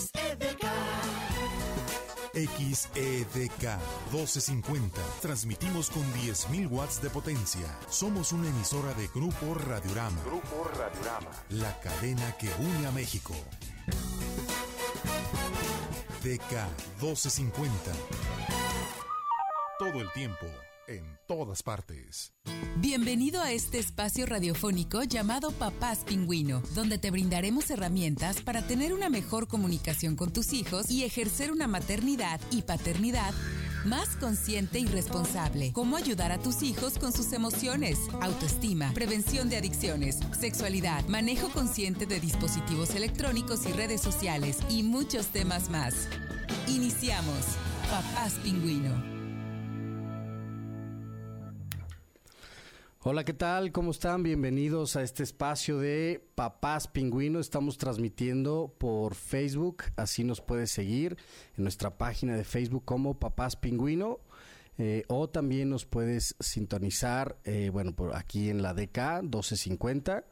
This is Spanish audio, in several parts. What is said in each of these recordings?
XEDK. XEDK 1250. Transmitimos con 10.000 watts de potencia. Somos una emisora de Grupo Radiorama. Grupo Radiorama. La cadena que une a México. DK 1250. Todo el tiempo, en todas partes. Bienvenido a este espacio radiofónico llamado Papás Pingüino, donde te brindaremos herramientas para tener una mejor comunicación con tus hijos y ejercer una maternidad y paternidad más consciente y responsable. Cómo ayudar a tus hijos con sus emociones, autoestima, prevención de adicciones, sexualidad, manejo consciente de dispositivos electrónicos y redes sociales y muchos temas más. Iniciamos. Papás Pingüino. Hola, ¿qué tal? ¿Cómo están? Bienvenidos a este espacio de Papás Pingüino. Estamos transmitiendo por Facebook, así nos puedes seguir en nuestra página de Facebook como Papás Pingüino. Eh, o también nos puedes sintonizar, eh, bueno, por aquí en la DK 1250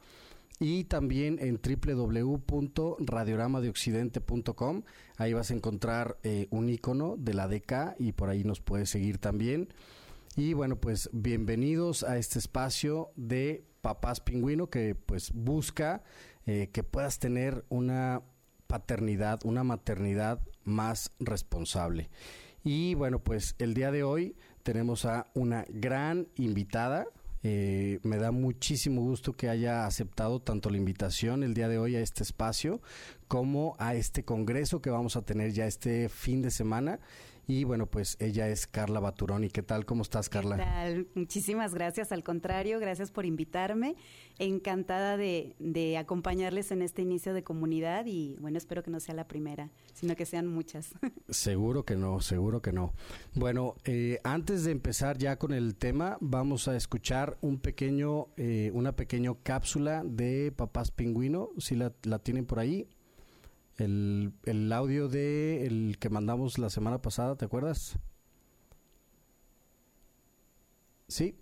y también en www.radioramadeoccidente.com. Ahí vas a encontrar eh, un icono de la DK y por ahí nos puedes seguir también. Y bueno, pues bienvenidos a este espacio de Papás Pingüino que pues busca eh, que puedas tener una paternidad, una maternidad más responsable. Y bueno, pues el día de hoy tenemos a una gran invitada. Eh, me da muchísimo gusto que haya aceptado tanto la invitación el día de hoy a este espacio como a este congreso que vamos a tener ya este fin de semana y bueno, pues ella es Carla Baturoni. ¿Qué tal? ¿Cómo estás, Carla? ¿Qué tal? Muchísimas gracias. Al contrario, gracias por invitarme. Encantada de, de, acompañarles en este inicio de comunidad y bueno, espero que no sea la primera, sino que sean muchas. Seguro que no, seguro que no. Bueno, eh, antes de empezar ya con el tema, vamos a escuchar un pequeño, eh, una pequeña cápsula de Papás Pingüino, si la, la tienen por ahí. El, el audio de el que mandamos la semana pasada, ¿te acuerdas? Sí,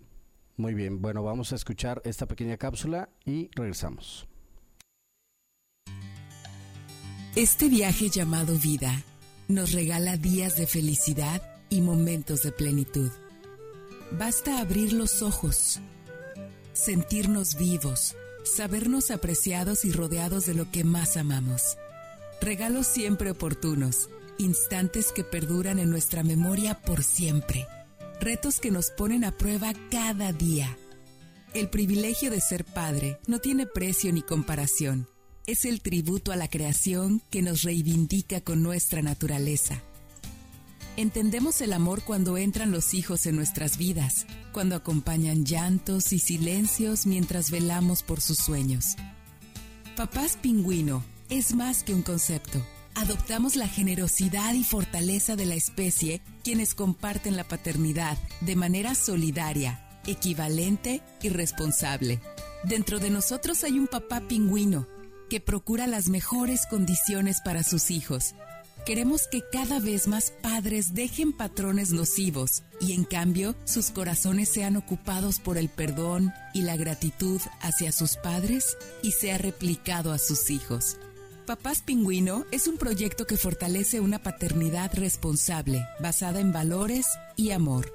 muy bien. Bueno, vamos a escuchar esta pequeña cápsula y regresamos. Este viaje llamado vida nos regala días de felicidad y momentos de plenitud. Basta abrir los ojos, sentirnos vivos, sabernos apreciados y rodeados de lo que más amamos. Regalos siempre oportunos, instantes que perduran en nuestra memoria por siempre, retos que nos ponen a prueba cada día. El privilegio de ser padre no tiene precio ni comparación. Es el tributo a la creación que nos reivindica con nuestra naturaleza. Entendemos el amor cuando entran los hijos en nuestras vidas, cuando acompañan llantos y silencios mientras velamos por sus sueños. Papás Pingüino es más que un concepto. Adoptamos la generosidad y fortaleza de la especie quienes comparten la paternidad de manera solidaria, equivalente y responsable. Dentro de nosotros hay un papá pingüino que procura las mejores condiciones para sus hijos. Queremos que cada vez más padres dejen patrones nocivos y en cambio sus corazones sean ocupados por el perdón y la gratitud hacia sus padres y sea replicado a sus hijos. Papás Pingüino es un proyecto que fortalece una paternidad responsable, basada en valores y amor.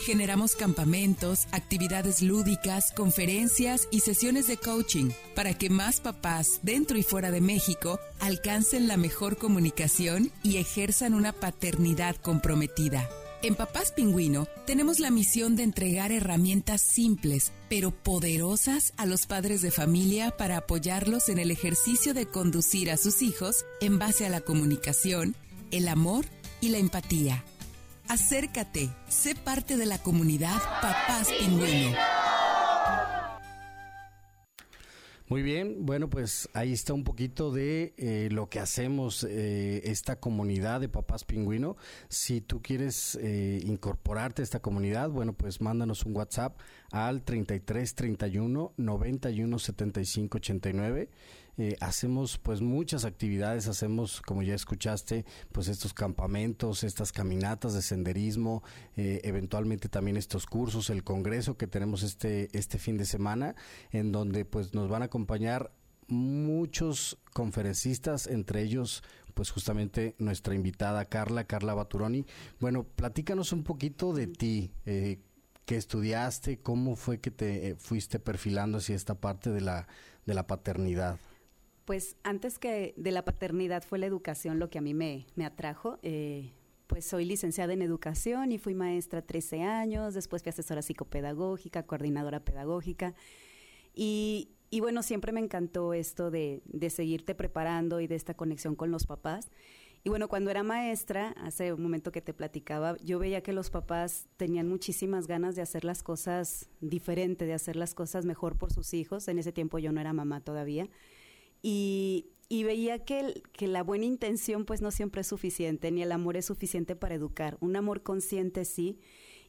Generamos campamentos, actividades lúdicas, conferencias y sesiones de coaching para que más papás dentro y fuera de México alcancen la mejor comunicación y ejerzan una paternidad comprometida. En Papás Pingüino tenemos la misión de entregar herramientas simples pero poderosas a los padres de familia para apoyarlos en el ejercicio de conducir a sus hijos en base a la comunicación, el amor y la empatía. Acércate, sé parte de la comunidad Papás Pingüino. Muy bien, bueno, pues ahí está un poquito de eh, lo que hacemos eh, esta comunidad de papás pingüino. Si tú quieres eh, incorporarte a esta comunidad, bueno, pues mándanos un WhatsApp al 33 31 91 75 89 eh, hacemos pues muchas actividades, hacemos como ya escuchaste pues estos campamentos, estas caminatas de senderismo, eh, eventualmente también estos cursos, el congreso que tenemos este, este fin de semana en donde pues nos van a acompañar muchos conferencistas, entre ellos pues justamente nuestra invitada Carla, Carla Baturoni. Bueno, platícanos un poquito de ti, eh, qué estudiaste, cómo fue que te eh, fuiste perfilando hacia esta parte de la, de la paternidad. Pues antes que de la paternidad fue la educación lo que a mí me, me atrajo. Eh, pues soy licenciada en educación y fui maestra 13 años, después fui asesora psicopedagógica, coordinadora pedagógica. Y, y bueno, siempre me encantó esto de, de, seguirte preparando y de esta conexión con los papás. Y bueno, cuando era maestra, hace un momento que te platicaba, yo veía que los papás tenían muchísimas ganas de hacer las cosas diferente, de hacer las cosas mejor por sus hijos. En ese tiempo yo no era mamá todavía. Y, veía que, que, la buena intención pues no siempre es suficiente, ni el amor es suficiente para educar. Un amor consciente sí,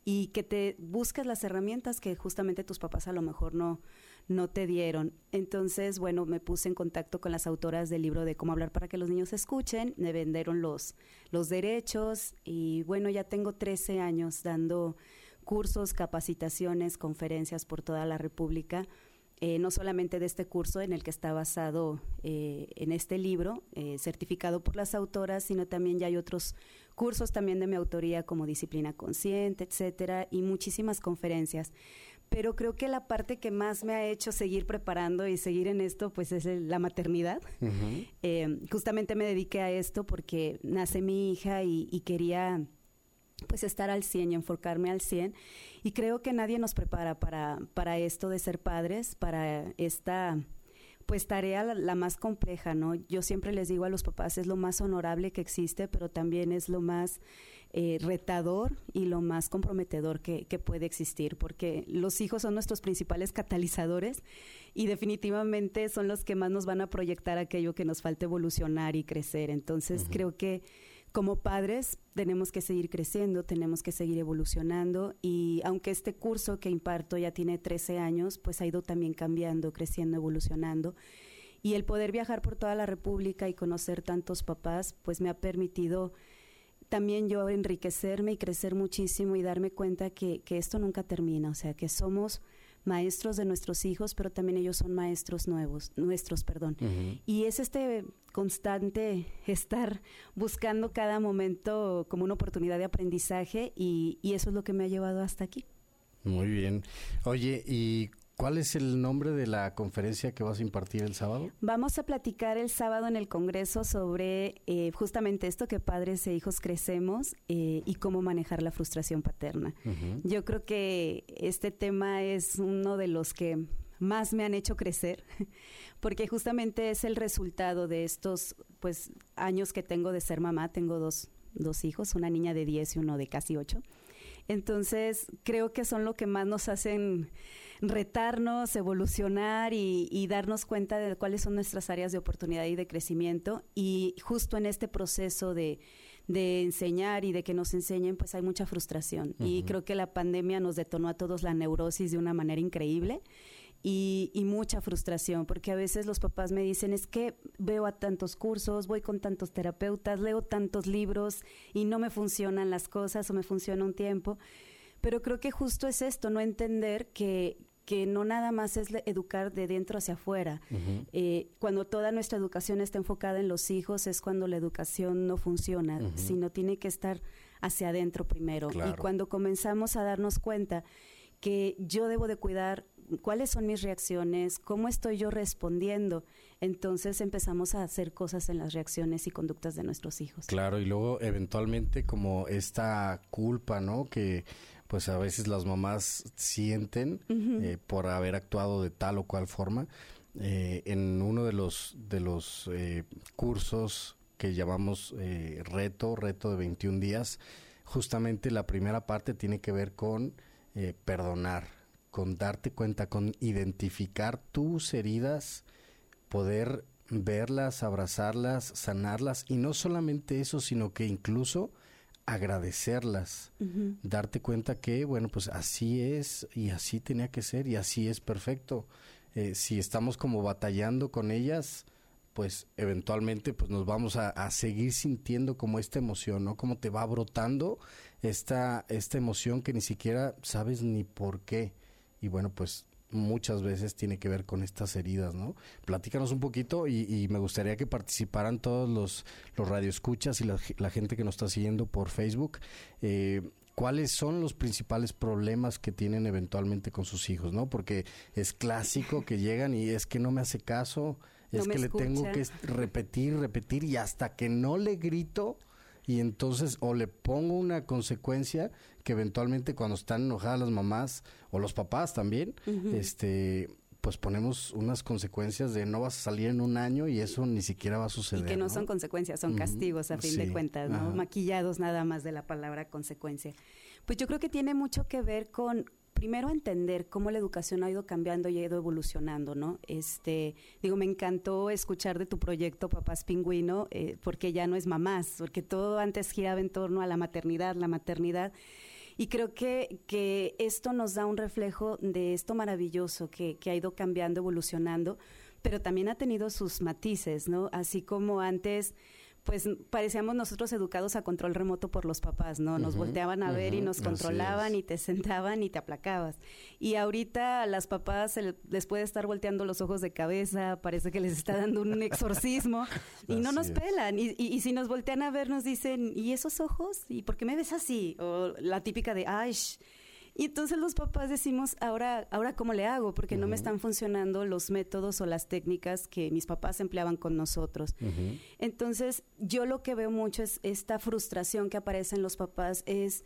y que te busques las herramientas que justamente tus papás a lo mejor no, no te dieron. Entonces, bueno, me puse en contacto con las autoras del libro de cómo hablar para que los niños escuchen, me vendieron los, los derechos y bueno, ya tengo 13 años dando cursos, capacitaciones, conferencias por toda la República eh, no solamente de este curso en el que está basado eh, en este libro, eh, certificado por las autoras, sino también ya hay otros cursos también de mi autoría como disciplina consciente, etcétera, y muchísimas conferencias. Pero creo que la parte que más me ha hecho seguir preparando y seguir en esto, pues es la maternidad. justamente me dediqué a esto porque nace mi hija y, y quería pues estar al 100 y enfocarme al 100. Y creo que nadie nos prepara para, para esto de ser padres, para esta pues tarea la, más compleja, ¿no? Yo siempre les digo a los papás, es lo más honorable que existe, pero también es lo más eh, retador y lo más comprometedor que, que, puede existir, porque los hijos son nuestros principales catalizadores y definitivamente son los que más nos van a proyectar aquello que nos falta evolucionar y crecer. Entonces creo que como padres tenemos que seguir creciendo, tenemos que seguir evolucionando y aunque este curso que imparto ya tiene 13 años, pues ha ido también cambiando, creciendo, evolucionando. Y el poder viajar por toda la República y conocer tantos papás, pues me ha permitido también yo enriquecerme y crecer muchísimo y darme cuenta que, que esto nunca termina, o sea, que somos maestros de nuestros hijos, pero también ellos son maestros nuevos, nuestros, perdón. Y es este constante estar buscando cada momento como una oportunidad de aprendizaje y, y eso es lo que me ha llevado hasta aquí. Muy bien. Oye, ¿y ¿Cuál es el nombre de la conferencia que vas a impartir el sábado? Vamos a platicar el sábado en el Congreso sobre eh, justamente esto que padres e hijos crecemos eh, y cómo manejar la frustración paterna. Yo creo que este tema es uno de los que más me han hecho crecer, porque justamente es el resultado de estos pues años que tengo de ser mamá. Tengo dos, dos hijos, una niña de 10 y uno de casi 8. Entonces, creo que son lo que más nos hacen retarnos, evolucionar y, darnos cuenta de cuáles son nuestras áreas de oportunidad y de crecimiento. Y justo en este proceso de, enseñar y de que nos enseñen, pues hay mucha frustración. Y creo que la pandemia nos detonó a todos la neurosis de una manera increíble. Y, y, mucha frustración, porque a veces los papás me dicen, es que veo a tantos cursos, voy con tantos terapeutas, leo tantos libros y no me funcionan las cosas o me funciona un tiempo. Pero creo que justo es esto, no entender que, que no nada más es educar de dentro hacia afuera. Eh, cuando toda nuestra educación está enfocada en los hijos es cuando la educación no funciona, sino tiene que estar hacia adentro primero. Y cuando comenzamos a darnos cuenta que yo debo de cuidar cuáles son mis reacciones, cómo estoy yo respondiendo, entonces empezamos a hacer cosas en las reacciones y conductas de nuestros hijos. Claro, y luego eventualmente como esta culpa, ¿no? Que pues a veces las mamás sienten eh, por haber actuado de tal o cual forma. Eh, en uno de los, de los eh, cursos que llamamos reto, reto de 21 días, justamente la primera parte tiene que ver con perdonar, con darte cuenta, con identificar tus heridas, poder verlas, abrazarlas, sanarlas, y no solamente eso, sino que incluso agradecerlas, darte cuenta que, bueno, pues así es y así tenía que ser y así es perfecto. Eh, si estamos como batallando con ellas, pues eventualmente pues nos vamos a, seguir sintiendo como esta emoción, ¿no? Como te va brotando esta, esta emoción que ni siquiera sabes ni por qué. Y bueno, pues muchas veces tiene que ver con estas heridas, ¿no? Platícanos un poquito y, me gustaría que participaran todos los, los radioescuchas y la, gente que nos está siguiendo por Facebook. Eh, ¿Cuáles son los principales problemas que tienen eventualmente con sus hijos, no? Porque es clásico que llegan y es que no me hace caso, es que le tengo que repetir, repetir y hasta que no le grito y entonces o le pongo una consecuencia que eventualmente cuando están enojadas las mamás o los papás también, este pues ponemos unas consecuencias de no vas a salir en un año y eso ni siquiera va a suceder. Y que no, son consecuencias, son castigos a fin de cuentas, ¿no? Maquillados nada más de la palabra consecuencia. Pues yo creo que tiene mucho que ver con, primero entender cómo la educación ha ido cambiando y ha ido evolucionando, ¿no? Este, digo, me encantó escuchar de tu proyecto Papás Pingüino, eh, porque ya no es mamás, porque todo antes giraba en torno a la maternidad, la maternidad. Y creo que, que esto nos da un reflejo de esto maravilloso que, que ha ido cambiando, evolucionando, pero también ha tenido sus matices, ¿no? Así como antes pues parecíamos nosotros educados a control remoto por los papás, ¿no? Nos volteaban a ver y nos controlaban y te sentaban y te aplacabas. Y ahorita a las papás les puede estar volteando los ojos de cabeza, parece que les está dando un exorcismo y no nos pelan. Y, y, si nos voltean a ver nos dicen, ¿y esos ojos? ¿Y por qué me ves así? O la típica de, ay, y entonces los papás decimos, ahora, ahora cómo le hago, porque no me están funcionando los métodos o las técnicas que mis papás empleaban con nosotros. Entonces, yo lo que veo mucho es esta frustración que aparece en los papás es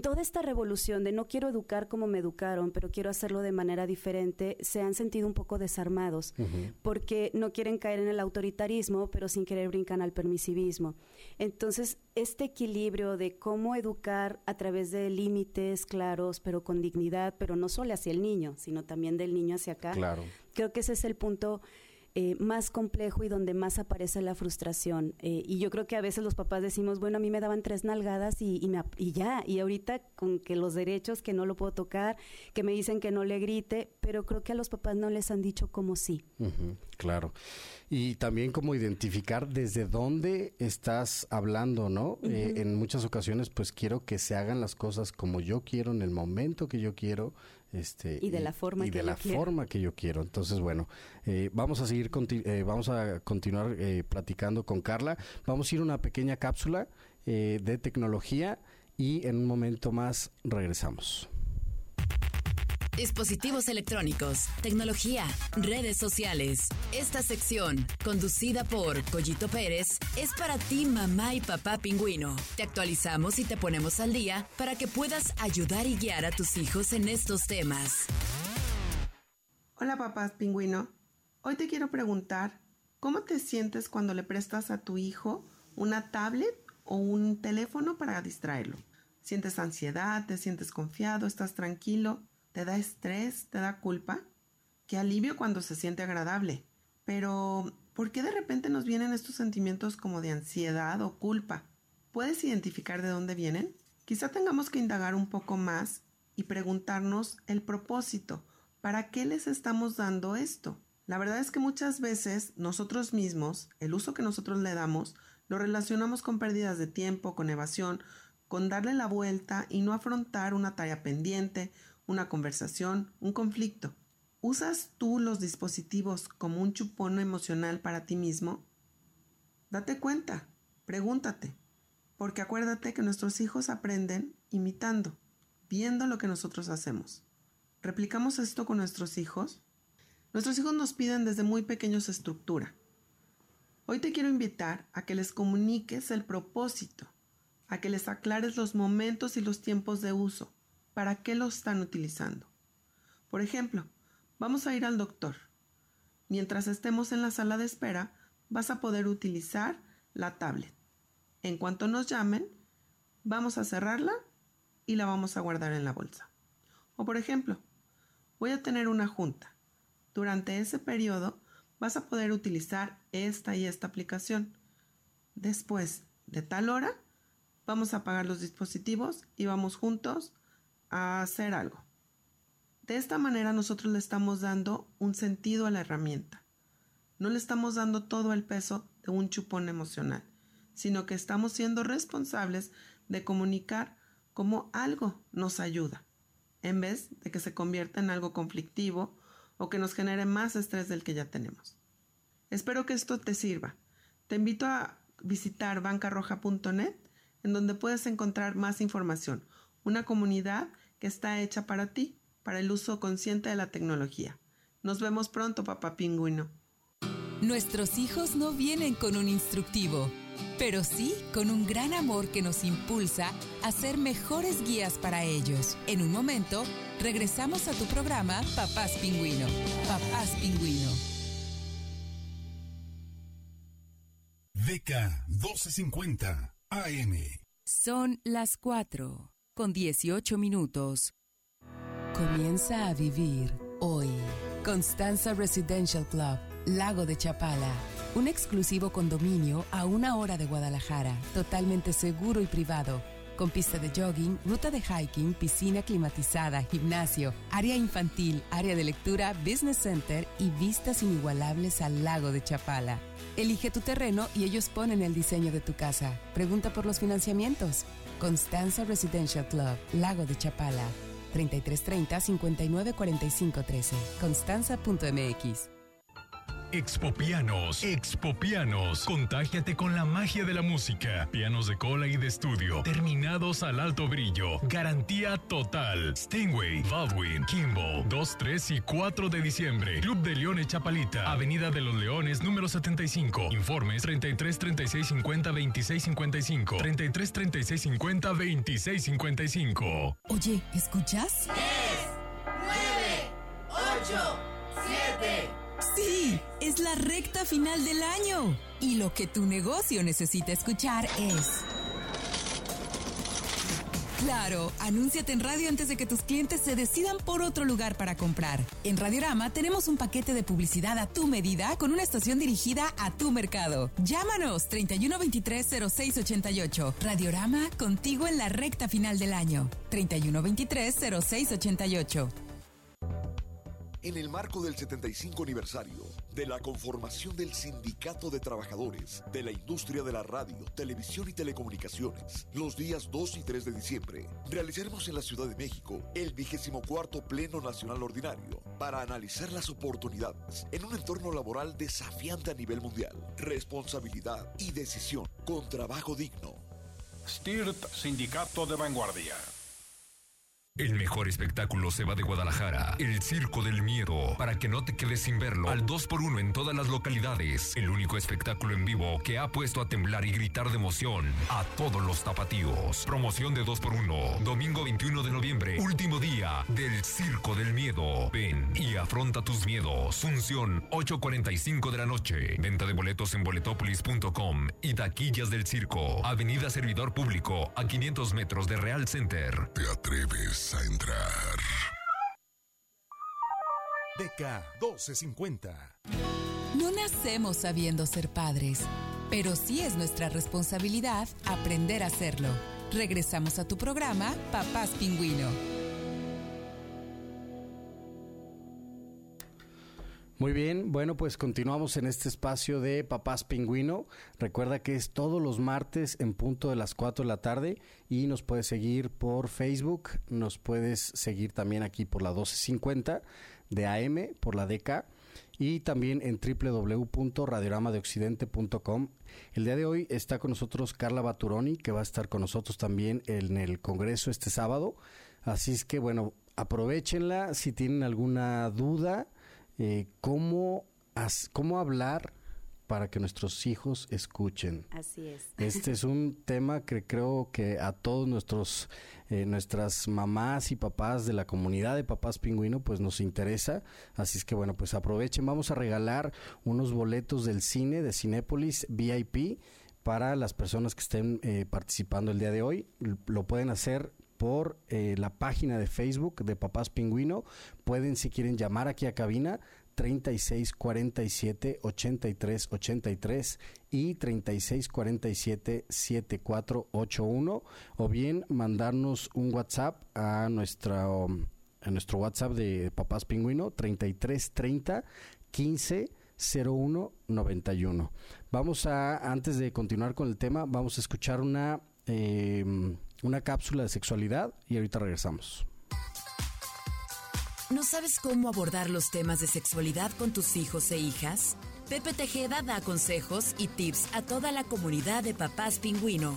toda esta revolución de no quiero educar como me educaron, pero quiero hacerlo de manera diferente, se han sentido un poco desarmados, porque no quieren caer en el autoritarismo, pero sin querer brincan al permisivismo. Entonces, este equilibrio de cómo educar a través de límites claros, pero con dignidad, pero no solo hacia el niño, sino también del niño hacia acá, claro. creo que ese es el punto eh, más complejo y donde más aparece la frustración. Eh, y yo creo que a veces los papás decimos, bueno, a mí me daban tres nalgadas y, y, ya, y ahorita con que los derechos, que no lo puedo tocar, que me dicen que no le grite, pero creo que a los papás no les han dicho como sí. claro. Y también como identificar desde dónde estás hablando, ¿no? Eh, en muchas ocasiones, pues quiero que se hagan las cosas como yo quiero, en el momento que yo quiero, este, y de la forma y que de la forma que yo quiero. Entonces bueno eh, vamos a seguir eh, vamos a continuar eh, platicando con Carla. Vamos a ir a una pequeña cápsula de tecnología y en un momento más regresamos Dispositivos electrónicos, tecnología, redes sociales. Esta sección, conducida por Collito Pérez, es para ti, mamá y papá pingüino. Te actualizamos y te ponemos al día para que puedas ayudar y guiar a tus hijos en estos temas. Hola papás pingüino. Hoy te quiero preguntar, ¿cómo te sientes cuando le prestas a tu hijo una tablet o un teléfono para distraerlo? ¿Sientes ansiedad? ¿Te sientes confiado? ¿Estás tranquilo? ¿Te da estrés? ¿Te da culpa? Qué alivio cuando se siente agradable. Pero, ¿por qué de repente nos vienen estos sentimientos como de ansiedad o culpa? ¿Puedes identificar de dónde vienen? Quizá tengamos que indagar un poco más y preguntarnos el propósito. ¿Para qué les estamos dando esto? La verdad es que muchas veces nosotros mismos, el uso que nosotros le damos, lo relacionamos con pérdidas de tiempo, con evasión, con darle la vuelta y no afrontar una tarea pendiente una conversación, un conflicto. ¿Usas tú los dispositivos como un chupón emocional para ti mismo? Date cuenta, pregúntate, porque acuérdate que nuestros hijos aprenden imitando, viendo lo que nosotros hacemos. ¿Replicamos esto con nuestros hijos? Nuestros hijos nos piden desde muy pequeños estructura. Hoy te quiero invitar a que les comuniques el propósito, a que les aclares los momentos y los tiempos de uso, para qué lo están utilizando. Por ejemplo, vamos a ir al doctor. Mientras estemos en la sala de espera, vas a poder utilizar la tablet. En cuanto nos llamen, vamos a cerrarla y la vamos a guardar en la bolsa. O por ejemplo, voy a tener una junta. Durante ese periodo vas a poder utilizar esta y esta aplicación. Después de tal hora, vamos a apagar los dispositivos y vamos juntos a hacer algo. De esta manera nosotros le estamos dando un sentido a la herramienta. No le estamos dando todo el peso de un chupón emocional, sino que estamos siendo responsables de comunicar cómo algo nos ayuda. en vez de que se convierta en algo conflictivo o que nos genere más estrés del que ya tenemos. Espero que esto te sirva. Te invito a visitar bancarroja.net en donde puedes encontrar más información, una comunidad que está hecha para ti, para el uso consciente de la tecnología. Nos vemos pronto, papá pingüino. Nuestros hijos no vienen con un instructivo, pero sí con un gran amor que nos impulsa a ser mejores guías para ellos. En un momento, regresamos a tu programa Papás Pingüino. Papás Pingüino. DK 1250 AM. Son las 4 con 18 minutos. Comienza a vivir hoy. Constanza Residential Club, Lago de Chapala. Un exclusivo condominio a una hora de Guadalajara, totalmente seguro y privado con pista de jogging, ruta de hiking, piscina climatizada, gimnasio, área infantil, área de lectura, business center y vistas inigualables al lago de Chapala. Elige tu terreno y ellos ponen el diseño de tu casa. Pregunta por los financiamientos. Constanza Residential Club, Lago de Chapala. 3330 594513. Constanza.mx. Expopianos, Expopianos. Contágiate con la magia de la música. Pianos de cola y de estudio, terminados al alto brillo. Garantía total. Stingway, Baldwin, Kimball, 2, 3 y 4 de diciembre. Club de Leones Chapalita, Avenida de los Leones, número 75. Informes 33 36 50 26 55. 33 36 50 26 55. Oye, ¿escuchas? 10, 9, 8, 7. Sí, es la recta final del año. Y lo que tu negocio necesita escuchar es... Claro, anúnciate en radio antes de que tus clientes se decidan por otro lugar para comprar. En Radiorama tenemos un paquete de publicidad a tu medida con una estación dirigida a tu mercado. Llámanos 3123-0688. Radiorama contigo en la recta final del año. 3123-0688. En el marco del 75 aniversario de la conformación del Sindicato de Trabajadores de la Industria de la Radio, Televisión y Telecomunicaciones, los días 2 y 3 de diciembre, realizaremos en la Ciudad de México el 24 Pleno Nacional Ordinario para analizar las oportunidades en un entorno laboral desafiante a nivel mundial, responsabilidad y decisión con trabajo digno. STIRT Sindicato de Vanguardia. El mejor espectáculo se va de Guadalajara, el Circo del Miedo, para que no te quedes sin verlo. Al 2x1 en todas las localidades. El único espectáculo en vivo que ha puesto a temblar y gritar de emoción a todos los tapatíos. Promoción de 2x1, domingo 21 de noviembre, último día del Circo del Miedo. Ven y afronta tus miedos. Función 8.45 de la noche. Venta de boletos en boletopolis.com y taquillas del circo. Avenida Servidor Público, a 500 metros de Real Center. ¿Te atreves a entrar? DK 1250. No nacemos sabiendo ser padres, pero sí es nuestra responsabilidad aprender a hacerlo. Regresamos a tu programa, Papás Pingüino. Muy bien, bueno, pues continuamos en este espacio de Papás Pingüino. Recuerda que es todos los martes en punto de las 4 de la tarde y nos puedes seguir por Facebook, nos puedes seguir también aquí por la 1250 de AM, por la DK y también en www.radioramadeoccidente.com. El día de hoy está con nosotros Carla Baturoni, que va a estar con nosotros también en el Congreso este sábado. Así es que, bueno, aprovechenla si tienen alguna duda eh, cómo, as- cómo hablar para que nuestros hijos escuchen. Así es. Este es un tema que creo que a todos nuestros eh, nuestras mamás y papás de la comunidad de papás pingüino pues nos interesa, así es que bueno, pues aprovechen, vamos a regalar unos boletos del cine de Cinépolis VIP para las personas que estén eh, participando el día de hoy. Lo pueden hacer por eh, la página de Facebook de Papás Pingüino. Pueden, si quieren, llamar aquí a cabina 36 47 83 83 y 36 47 7481 o bien mandarnos un WhatsApp a nuestra a nuestro WhatsApp de Papás Pingüino 33 30 15 01 91. Vamos a antes de continuar con el tema, vamos a escuchar una eh, una cápsula de sexualidad y ahorita regresamos. ¿No sabes cómo abordar los temas de sexualidad con tus hijos e hijas? Pepe Tejeda da consejos y tips a toda la comunidad de papás pingüino.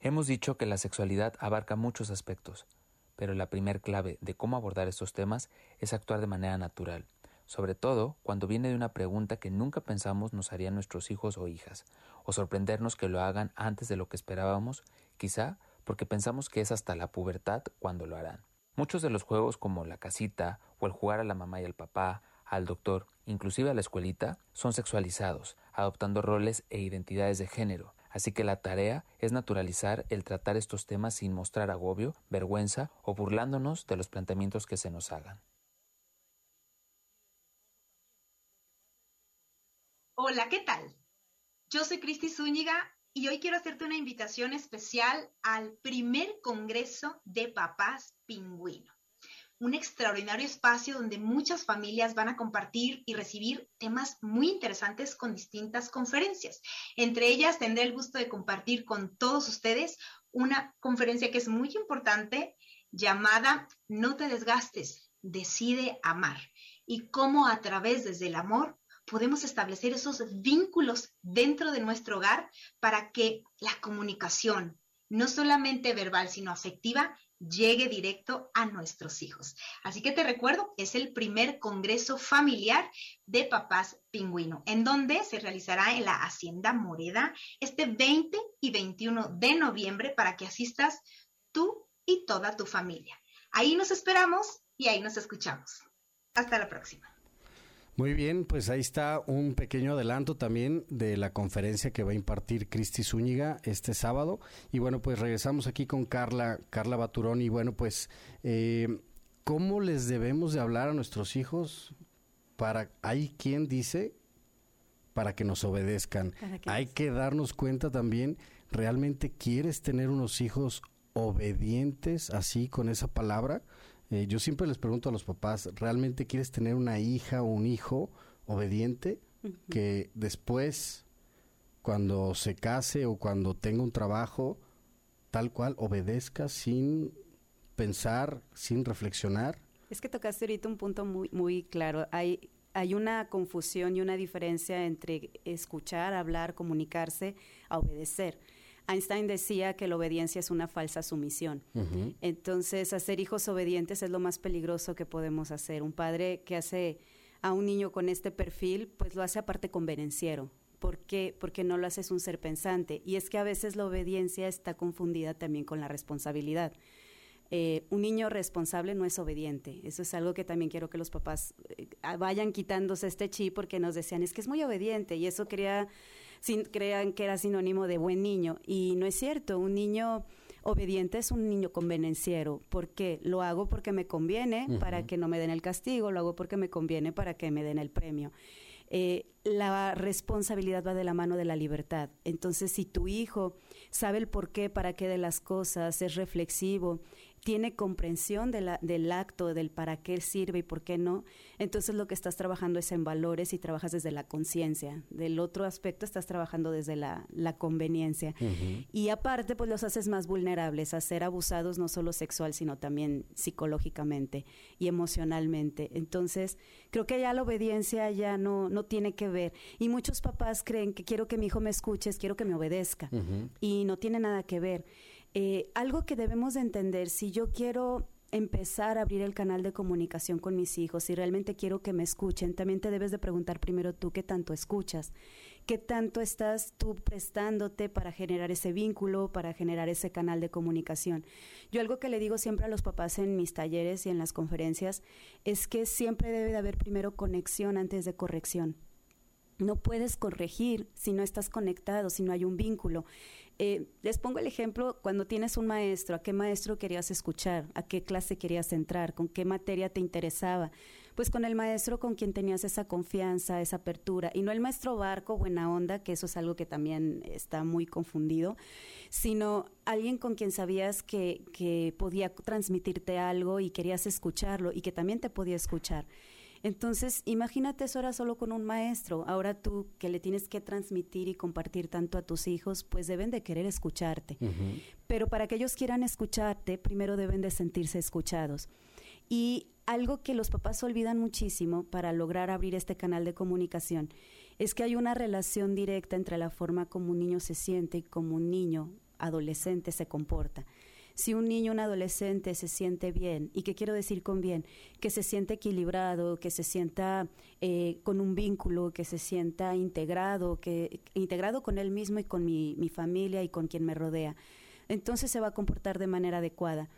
Hemos dicho que la sexualidad abarca muchos aspectos, pero la primer clave de cómo abordar estos temas es actuar de manera natural, sobre todo cuando viene de una pregunta que nunca pensamos nos harían nuestros hijos o hijas, o sorprendernos que lo hagan antes de lo que esperábamos, quizá porque pensamos que es hasta la pubertad cuando lo harán. Muchos de los juegos como la casita o el jugar a la mamá y al papá, al doctor, inclusive a la escuelita, son sexualizados, adoptando roles e identidades de género. Así que la tarea es naturalizar el tratar estos temas sin mostrar agobio, vergüenza o burlándonos de los planteamientos que se nos hagan. Hola, ¿qué tal? Yo soy Cristi Zúñiga y hoy quiero hacerte una invitación especial al primer Congreso de Papás Pingüino. Un extraordinario espacio donde muchas familias van a compartir y recibir temas muy interesantes con distintas conferencias. Entre ellas tendré el gusto de compartir con todos ustedes una conferencia que es muy importante llamada No te desgastes, decide amar y cómo a través desde el amor podemos establecer esos vínculos dentro de nuestro hogar para que la comunicación, no solamente verbal, sino afectiva, llegue directo a nuestros hijos. Así que te recuerdo, es el primer Congreso Familiar de Papás Pingüino, en donde se realizará en la Hacienda Moreda este 20 y 21 de noviembre para que asistas tú y toda tu familia. Ahí nos esperamos y ahí nos escuchamos. Hasta la próxima. Muy bien, pues ahí está un pequeño adelanto también de la conferencia que va a impartir Cristi Zúñiga este sábado. Y bueno, pues regresamos aquí con Carla, Carla Baturón. Y bueno, pues, eh, ¿cómo les debemos de hablar a nuestros hijos? Para, hay quien dice, para que nos obedezcan. Hay que darnos cuenta también, ¿realmente quieres tener unos hijos obedientes así con esa palabra? Eh, yo siempre les pregunto a los papás, ¿realmente quieres tener una hija o un hijo obediente que después, cuando se case o cuando tenga un trabajo, tal cual, obedezca sin pensar, sin reflexionar? Es que tocaste ahorita un punto muy, muy claro. Hay, hay una confusión y una diferencia entre escuchar, hablar, comunicarse, a obedecer. Einstein decía que la obediencia es una falsa sumisión. Entonces, hacer hijos obedientes es lo más peligroso que podemos hacer. Un padre que hace a un niño con este perfil, pues lo hace aparte convenenciero. ¿Por qué? Porque no lo haces un ser pensante. Y es que a veces la obediencia está confundida también con la responsabilidad. Eh, un niño responsable no es obediente. Eso es algo que también quiero que los papás eh, vayan quitándose este chip porque nos decían, es que es muy obediente y eso quería sin, crean que era sinónimo de buen niño. Y no es cierto, un niño obediente es un niño convenenciero. ¿Por qué? Lo hago porque me conviene para que no me den el castigo, lo hago porque me conviene para que me den el premio. Eh, la responsabilidad va de la mano de la libertad. Entonces, si tu hijo sabe el por qué, para qué de las cosas, es reflexivo, tiene comprensión de la, del acto, del para qué sirve y por qué no, entonces lo que estás trabajando es en valores y trabajas desde la conciencia. Del otro aspecto estás trabajando desde la, conveniencia. Y aparte, pues los haces más vulnerables a ser abusados no solo sexual, sino también psicológicamente y emocionalmente. Entonces, creo que ya la obediencia ya no, no tiene que ver. Y muchos papás creen que quiero que mi hijo me escuche, quiero que me obedezca. Y no tiene nada que ver. Eh, algo que debemos de entender, si yo quiero empezar a abrir el canal de comunicación con mis hijos, si realmente quiero que me escuchen, también te debes de preguntar primero tú qué tanto escuchas, qué tanto estás tú prestándote para generar ese vínculo, para generar ese canal de comunicación. Yo algo que le digo siempre a los papás en mis talleres y en las conferencias es que siempre debe de haber primero conexión antes de corrección. No puedes corregir si no estás conectado, si no hay un vínculo. Eh, les pongo el ejemplo cuando tienes un maestro, a qué maestro querías escuchar, a qué clase querías entrar, con qué materia te interesaba. Pues con el maestro con quien tenías esa confianza, esa apertura, y no el maestro barco, buena onda, que eso es algo que también está muy confundido, sino alguien con quien sabías que, que podía transmitirte algo y querías escucharlo y que también te podía escuchar. Entonces, imagínate eso ahora solo con un maestro. Ahora tú que le tienes que transmitir y compartir tanto a tus hijos, pues deben de querer escucharte. Pero para que ellos quieran escucharte, primero deben de sentirse escuchados. Y algo que los papás olvidan muchísimo para lograr abrir este canal de comunicación es que hay una relación directa entre la forma como un niño se siente y como un niño adolescente se comporta. Si un niño, un adolescente se siente bien, ¿y qué quiero decir con bien? Que se siente equilibrado, que se sienta eh, con un vínculo, que se sienta integrado, que integrado con él mismo y con mi, mi familia y con quien me rodea. Entonces se va a comportar de manera adecuada.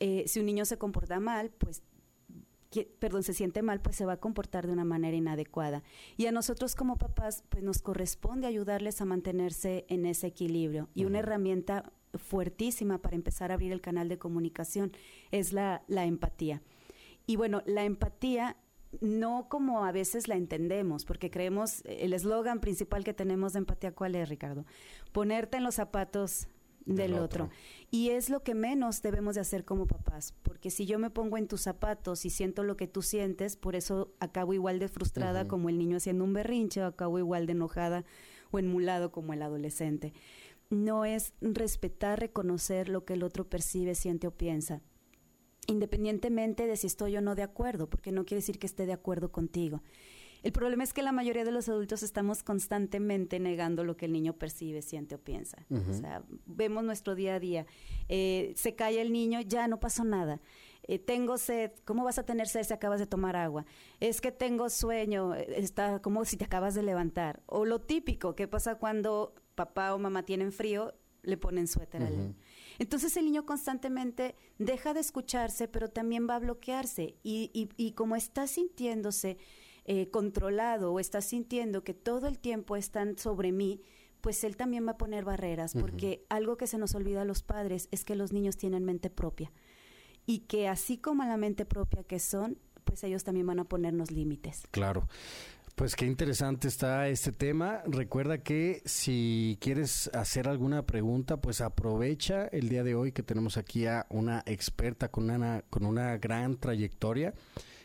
Eh, si un niño se comporta mal, pues perdón, se siente mal, pues se va a comportar de una manera inadecuada. Y a nosotros como papás, pues nos corresponde ayudarles a mantenerse en ese equilibrio. Y una herramienta fuertísima para empezar a abrir el canal de comunicación es la, la empatía. Y bueno, la empatía no como a veces la entendemos, porque creemos, el eslogan principal que tenemos de empatía, ¿cuál es, Ricardo? Ponerte en los zapatos del, otro. Y es lo que menos debemos de hacer como papás, porque si yo me pongo en tus zapatos y siento lo que tú sientes, por eso acabo igual de frustrada como el niño haciendo un berrinche, o acabo igual de enojada o enmulado como el adolescente. No es respetar, reconocer lo que el otro percibe, siente o piensa, independientemente de si estoy o no de acuerdo, porque no quiere decir que esté de acuerdo contigo. El problema es que la mayoría de los adultos estamos constantemente negando lo que el niño percibe, siente o piensa. O sea, vemos nuestro día a día. Eh, se cae el niño, ya no pasó nada. Eh, tengo sed, ¿cómo vas a tener sed si acabas de tomar agua? Es que tengo sueño, eh, está como si te acabas de levantar. O lo típico, ¿qué pasa cuando papá o mamá tienen frío? Le ponen suéter al niño. Entonces el niño constantemente deja de escucharse, pero también va a bloquearse. Y, y, y como está sintiéndose eh, controlado o está sintiendo que todo el tiempo están sobre mí, pues él también va a poner barreras, porque algo que se nos olvida a los padres es que los niños tienen mente propia y que así como la mente propia que son, pues ellos también van a ponernos límites. Claro. Pues qué interesante está este tema. Recuerda que si quieres hacer alguna pregunta, pues aprovecha el día de hoy que tenemos aquí a una experta con una, con una gran trayectoria.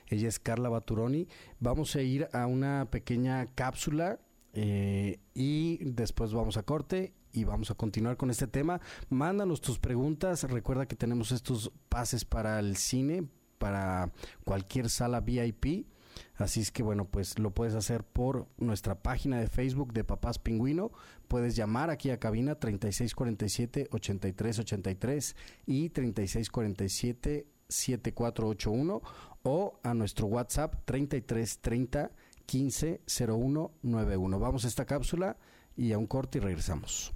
Ella es Carla Baturoni. Vamos a ir a una pequeña cápsula eh, y después vamos a corte y vamos a continuar con este tema. Mándanos tus preguntas. Recuerda que tenemos estos pases para el cine, para cualquier sala VIP. Así es que bueno, pues lo puedes hacer por nuestra página de Facebook de Papás Pingüino. Puedes llamar aquí a cabina 3647-8383 y 3647-7481 o a nuestro WhatsApp 3330 15 91. Vamos a esta cápsula y a un corte y regresamos.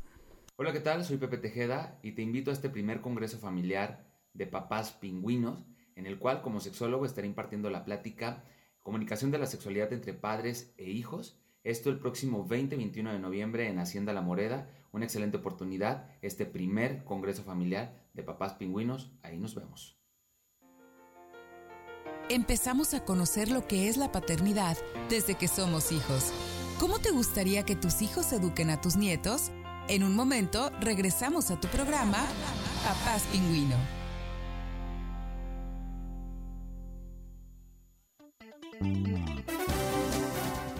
Hola, ¿qué tal? Soy Pepe Tejeda y te invito a este primer congreso familiar de papás pingüinos, en el cual como sexólogo estaré impartiendo la plática Comunicación de la sexualidad entre padres e hijos. Esto el próximo 20-21 de noviembre en Hacienda La Moreda. Una excelente oportunidad, este primer congreso familiar de papás pingüinos. Ahí nos vemos empezamos a conocer lo que es la paternidad desde que somos hijos. ¿Cómo te gustaría que tus hijos eduquen a tus nietos? En un momento regresamos a tu programa Papás Pingüino.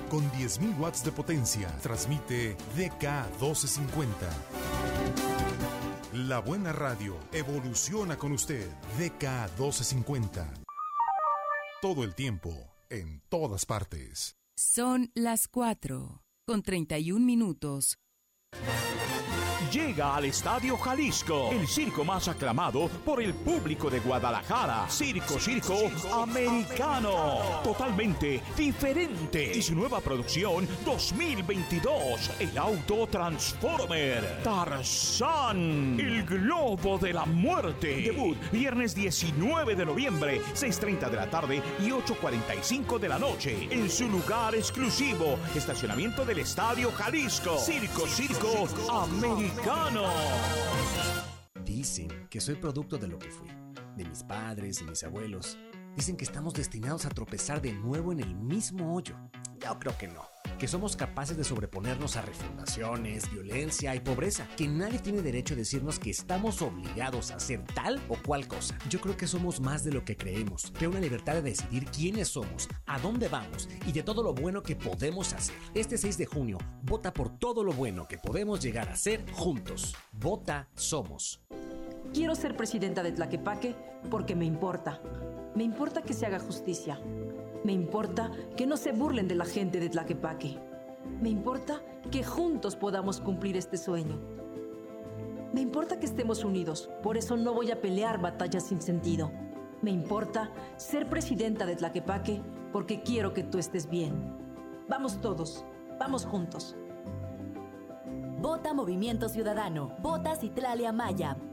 Con 10.000 watts de potencia, transmite DK1250. La buena radio evoluciona con usted. DK1250 todo el tiempo, en todas partes. Son las 4, con 31 minutos llega al Estadio Jalisco, el circo más aclamado por el público de Guadalajara. Circo, circo, americano. Totalmente diferente. Y su nueva producción 2022, el auto Transformer. Tarzán, el globo de la muerte. Debut viernes 19 de noviembre, 6.30 de la tarde y 8.45 de la noche. En su lugar exclusivo, estacionamiento del Estadio Jalisco. Circo, circo, americano. Dicen que soy producto de lo que fui, de mis padres y mis abuelos. Dicen que estamos destinados a tropezar de nuevo en el mismo hoyo. Yo creo que no. Que somos capaces de sobreponernos a refundaciones, violencia y pobreza. Que nadie tiene derecho a decirnos que estamos obligados a hacer tal o cual cosa. Yo creo que somos más de lo que creemos. Que una libertad de decidir quiénes somos, a dónde vamos y de todo lo bueno que podemos hacer. Este 6 de junio, vota por todo lo bueno que podemos llegar a ser juntos. Vota Somos. Quiero ser presidenta de Tlaquepaque porque me importa Me importa que se haga justicia. Me importa que no se burlen de la gente de Tlaquepaque. Me importa que juntos podamos cumplir este sueño. Me importa que estemos unidos, por eso no voy a pelear batallas sin sentido. Me importa ser presidenta de Tlaquepaque porque quiero que tú estés bien. Vamos todos, vamos juntos. Vota Movimiento Ciudadano. Vota Citlalia Maya.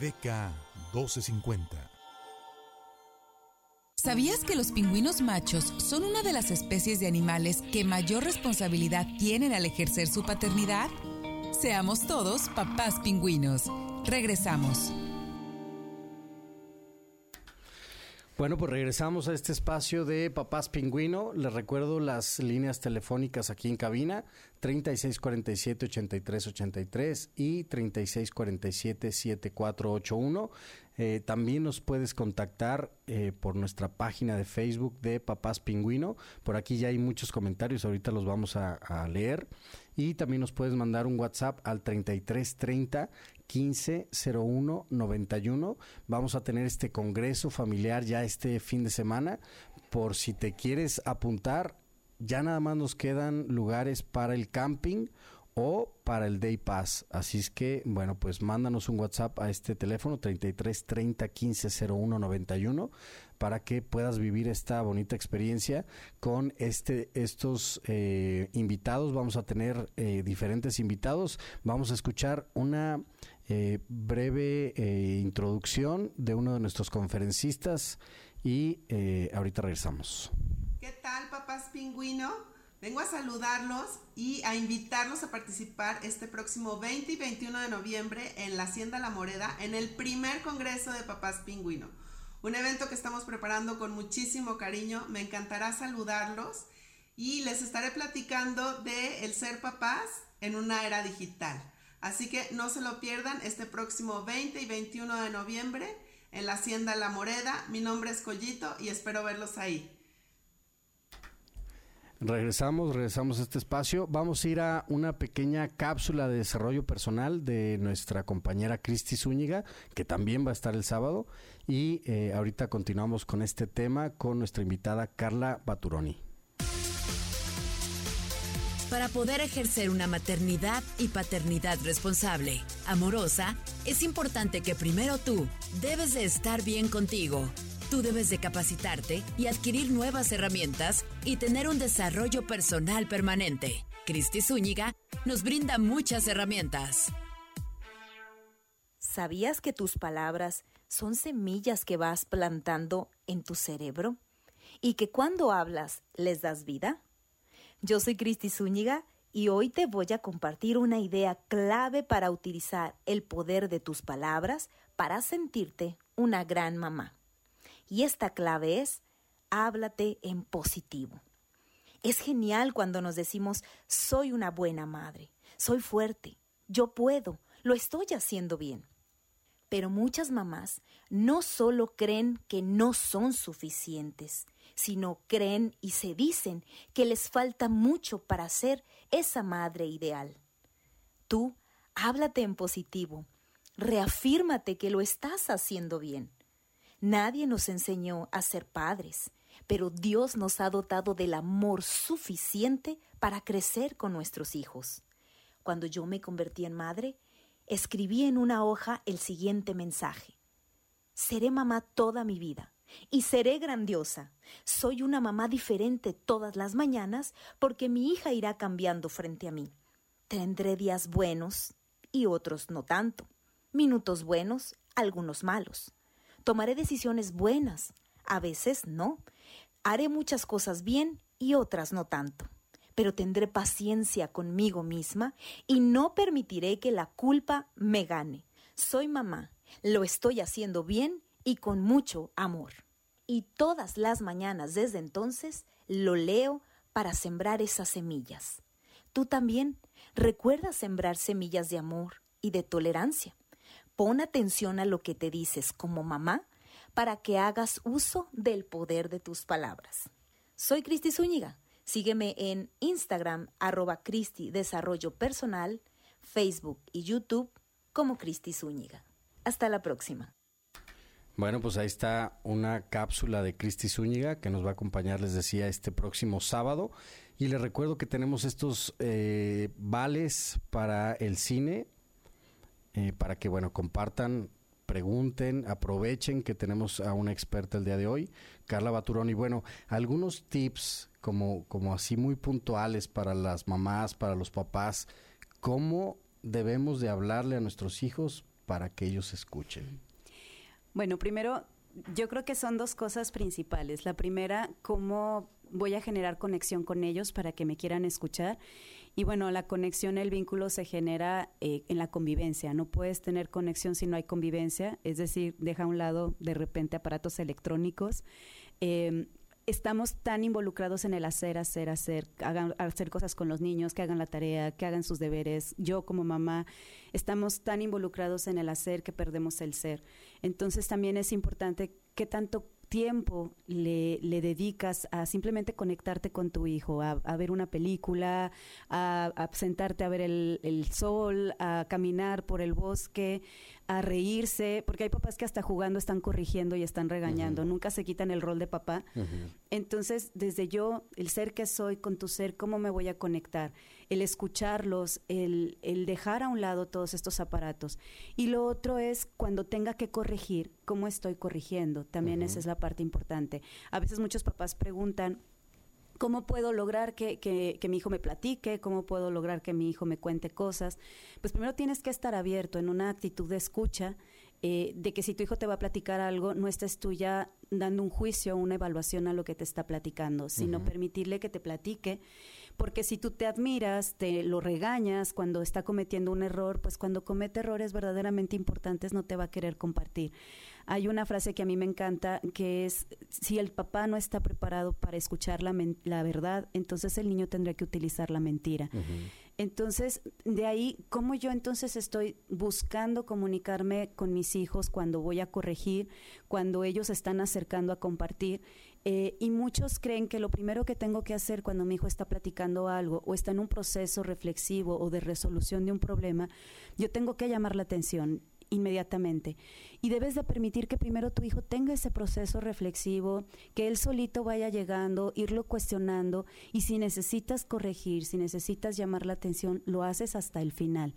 DK 1250. ¿Sabías que los pingüinos machos son una de las especies de animales que mayor responsabilidad tienen al ejercer su paternidad? Seamos todos papás pingüinos. Regresamos. Bueno, pues regresamos a este espacio de Papás Pingüino. Les recuerdo las líneas telefónicas aquí en cabina, 3647-8383 y 3647-7481. Eh, también nos puedes contactar eh, por nuestra página de Facebook de Papás Pingüino. Por aquí ya hay muchos comentarios, ahorita los vamos a, a leer. Y también nos puedes mandar un WhatsApp al 3330 1501 91. Vamos a tener este congreso familiar ya este fin de semana. Por si te quieres apuntar, ya nada más nos quedan lugares para el camping o para el Day Pass. Así es que, bueno, pues mándanos un WhatsApp a este teléfono 33 30 15 01 91 para que puedas vivir esta bonita experiencia con este estos eh, invitados. Vamos a tener eh, diferentes invitados. Vamos a escuchar una eh, breve eh, introducción de uno de nuestros conferencistas y eh, ahorita regresamos. ¿Qué tal, papás pingüino? Vengo a saludarlos y a invitarlos a participar este próximo 20 y 21 de noviembre en la Hacienda La Moreda en el primer Congreso de Papás Pingüino. Un evento que estamos preparando con muchísimo cariño. Me encantará saludarlos y les estaré platicando de el ser papás en una era digital. Así que no se lo pierdan este próximo 20 y 21 de noviembre en la Hacienda La Moreda. Mi nombre es Collito y espero verlos ahí. Regresamos, regresamos a este espacio. Vamos a ir a una pequeña cápsula de desarrollo personal de nuestra compañera Cristi Zúñiga, que también va a estar el sábado. Y eh, ahorita continuamos con este tema con nuestra invitada Carla Baturoni. Para poder ejercer una maternidad y paternidad responsable, amorosa, es importante que primero tú debes de estar bien contigo. Tú debes de capacitarte y adquirir nuevas herramientas y tener un desarrollo personal permanente. Cristi Zúñiga nos brinda muchas herramientas. ¿Sabías que tus palabras son semillas que vas plantando en tu cerebro? ¿Y que cuando hablas les das vida? Yo soy Cristi Zúñiga y hoy te voy a compartir una idea clave para utilizar el poder de tus palabras para sentirte una gran mamá. Y esta clave es, háblate en positivo. Es genial cuando nos decimos, soy una buena madre, soy fuerte, yo puedo, lo estoy haciendo bien. Pero muchas mamás no solo creen que no son suficientes, sino creen y se dicen que les falta mucho para ser esa madre ideal. Tú, háblate en positivo, reafírmate que lo estás haciendo bien. Nadie nos enseñó a ser padres, pero Dios nos ha dotado del amor suficiente para crecer con nuestros hijos. Cuando yo me convertí en madre, escribí en una hoja el siguiente mensaje. Seré mamá toda mi vida y seré grandiosa. Soy una mamá diferente todas las mañanas porque mi hija irá cambiando frente a mí. Tendré días buenos y otros no tanto, minutos buenos, algunos malos. Tomaré decisiones buenas, a veces no. Haré muchas cosas bien y otras no tanto. Pero tendré paciencia conmigo misma y no permitiré que la culpa me gane. Soy mamá, lo estoy haciendo bien y con mucho amor. Y todas las mañanas desde entonces lo leo para sembrar esas semillas. Tú también recuerda sembrar semillas de amor y de tolerancia. Pon atención a lo que te dices como mamá para que hagas uso del poder de tus palabras. Soy Cristi Zúñiga. Sígueme en Instagram, arroba Cristi Desarrollo Personal, Facebook y YouTube como Cristi Zúñiga. Hasta la próxima. Bueno, pues ahí está una cápsula de Cristi Zúñiga que nos va a acompañar, les decía, este próximo sábado. Y les recuerdo que tenemos estos eh, vales para el cine, eh, para que, bueno, compartan, pregunten, aprovechen que tenemos a una experta el día de hoy, Carla Baturón. Y bueno, algunos tips como, como así muy puntuales para las mamás, para los papás, cómo debemos de hablarle a nuestros hijos para que ellos escuchen. Bueno, primero, yo creo que son dos cosas principales. La primera, cómo voy a generar conexión con ellos para que me quieran escuchar. Y bueno, la conexión, el vínculo se genera eh, en la convivencia. No puedes tener conexión si no hay convivencia, es decir, deja a un lado de repente aparatos electrónicos. Eh, estamos tan involucrados en el hacer, hacer, hacer, hacer cosas con los niños, que hagan la tarea, que hagan sus deberes. Yo como mamá, estamos tan involucrados en el hacer que perdemos el ser. Entonces también es importante que tanto tiempo le, le, dedicas a simplemente conectarte con tu hijo, a, ver una película, a, sentarte a ver el, el, sol, a caminar por el bosque, a reírse, porque hay papás que hasta jugando están corrigiendo y están regañando, nunca se quitan el rol de papá. Entonces, desde yo, el ser que soy con tu ser, ¿cómo me voy a conectar? El escucharlos, el, el dejar a un lado todos estos aparatos. Y lo otro es cuando tenga que corregir, ¿cómo estoy corrigiendo? También esa es la parte importante. A veces muchos papás preguntan, ¿Cómo puedo lograr que, que, mi hijo me platique? ¿Cómo puedo lograr que mi hijo me cuente cosas? Pues primero tienes que estar abierto en una actitud de escucha, eh, de que si tu hijo te va a platicar algo, no estés tú ya dando un juicio, una evaluación a lo que te está platicando, sino permitirle que te platique porque si tú te admiras, te lo regañas cuando está cometiendo un error, pues cuando comete errores verdaderamente importantes no te va a querer compartir. Hay una frase que a mí me encanta que es, si el papá no está preparado para escuchar la, la verdad, entonces el niño tendrá que utilizar la mentira. Entonces, de ahí, ¿cómo yo entonces estoy buscando comunicarme con mis hijos cuando voy a corregir, cuando ellos están acercando a compartir? Eh, y muchos creen que lo primero que tengo que hacer cuando mi hijo está platicando algo o está en un proceso reflexivo o de resolución de un problema, yo tengo que llamar la atención inmediatamente. Y debes de permitir que primero tu hijo tenga ese proceso reflexivo, que él solito vaya llegando, irlo cuestionando y si necesitas corregir, si necesitas llamar la atención, lo haces hasta el final.